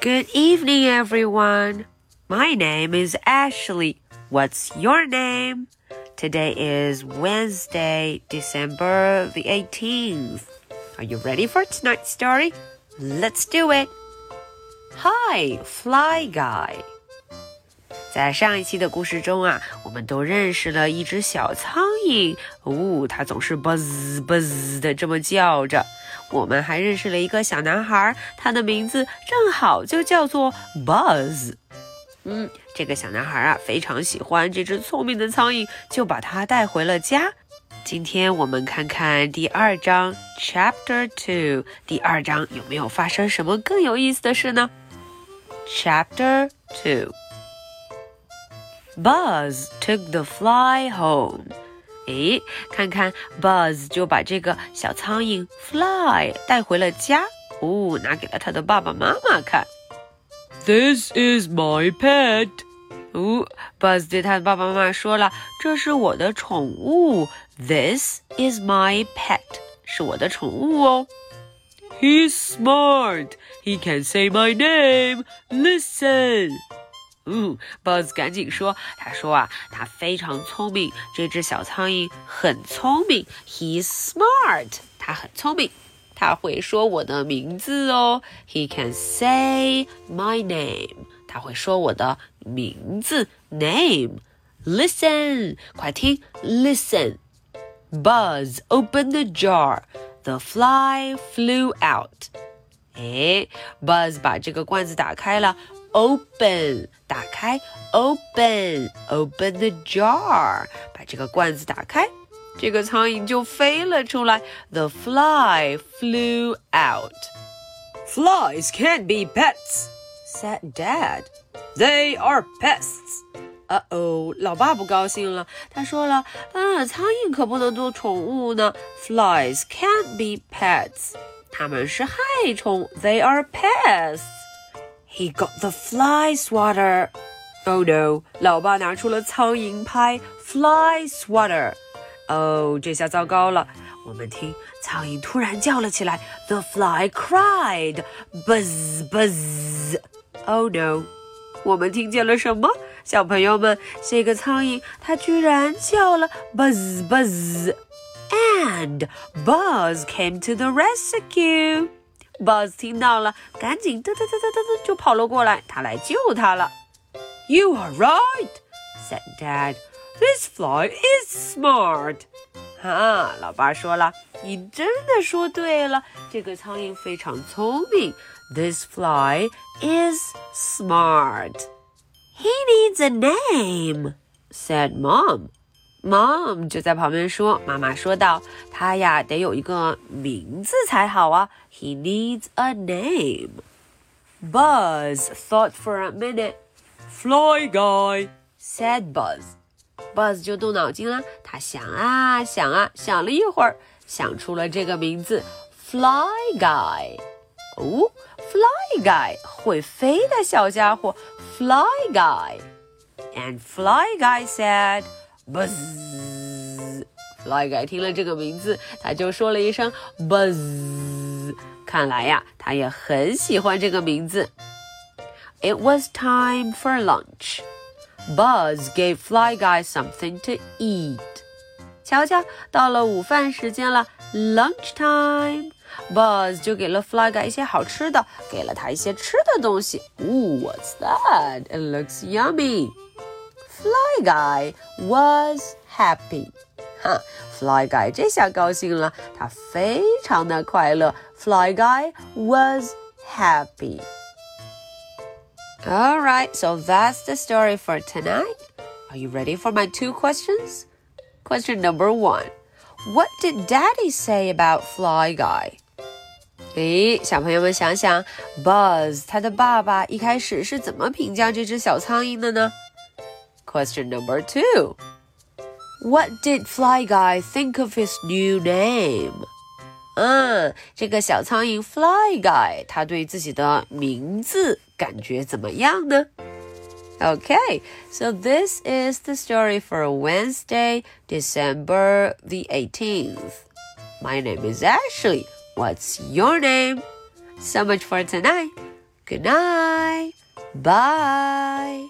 Good evening, everyone. My name is Ashley. What's your name? Today is Wednesday, December the 18th. Are you ready for tonight's story? Let's do it. Hi, Fly Guy. 在上一期的故事中啊，我们都认识了一只小苍蝇。哦，它总是 buzz buzz 的这么叫着。 我们还认识了一个小男孩，他的名字正好就叫做 Buzz。嗯，这个小男孩啊，非常喜欢这只聪明的苍蝇，就把它带回了家。今天我们看看第二章 Chapter Two。第二章有没有发生什么更有意思的事呢？Chapter Two。Buzz took the fly home. 诶，看看 Buzz 就把这个小苍蝇 Fly 带回了家，哦，拿给了他的爸爸妈妈看。This is my pet. 哦，Buzz 对他的爸爸妈妈说了：“这是我的宠物。This is my pet，是我的宠物哦。” He's smart. He can say my name. Listen. 嗯，Buzz 赶紧说：“他说啊，他非常聪明，这只小苍蝇很聪明。He's smart，他很聪明，他会说我的名字哦。He can say my name，他会说我的名字 name。Listen，快听，Listen。Buzz opened the jar. The fly flew out. 哎，Buzz 把这个罐子打开了。open 打开，open open the jar，把这个罐子打开，这个苍蝇就飞了出来。The fly flew out. Flies can't be pets, said Dad. They are pests. 呃哦，老爸不高兴了。他说了：“啊，苍蝇可不能做宠物呢。Flies can't be pets，它们是害虫。They are pests。” He got the fly swatter. Oh no！老爸拿出了苍蝇拍，fly swatter。哦，这下糟糕了。我们听，苍蝇突然叫了起来。The fly cried, buzz buzz. Oh no！我们听见了什么？小朋友们，这个苍蝇它居然叫了 buzz buzz。And Buzz came to the rescue. Buzz 听到了，赶紧嘚嘚嘚嘚嘚就跑了过来，他来救他了。You are right, said Dad. This fly is smart. 哈，老爸说了，你真的说对了，这个苍蝇非常聪明。This fly is smart. He needs a name, said Mom. Mom 就在旁边说，妈妈说道：“他呀得有一个名字才好啊。He needs a name.” Buzz thought for a minute. Fly guy, said Buzz. Buzz 就动脑筋了，他想啊想啊，想了一会儿，想出了这个名字：Fly Guy。哦，Fly Guy 会飞的小家伙，Fly Guy。And Fly Guy said. Buzz。Fly Guy 听了这个名字，他就说了一声 Buzz。看来呀，他也很喜欢这个名字。It was time for lunch. Buzz gave Fly Guy something to eat. 瞧瞧，到了午饭时间了，lunch time。Buzz 就给了 Fly Guy 一些好吃的，给了他一些吃的东西。Ooh, what's that? It looks yummy. Fly Guy was happy. 哈，Fly Guy 这下高兴了，他非常的快乐。Fly Guy was happy. All right, so that's the story for tonight. Are you ready for my two questions? Question number one What did Daddy say about Fly Guy? 诶，小朋友们想想，Buzz 他的爸爸一开始是怎么评价这只小苍蝇的呢 ？Question number two. What did Fly Guy think of his new name? 嗯，这个小苍蝇 Fly Guy，他对自己的名字感觉怎么样呢？Okay, so this is the story for Wednesday, December the 18th. My name is Ashley. What's your name? So much for tonight. Good night. Bye.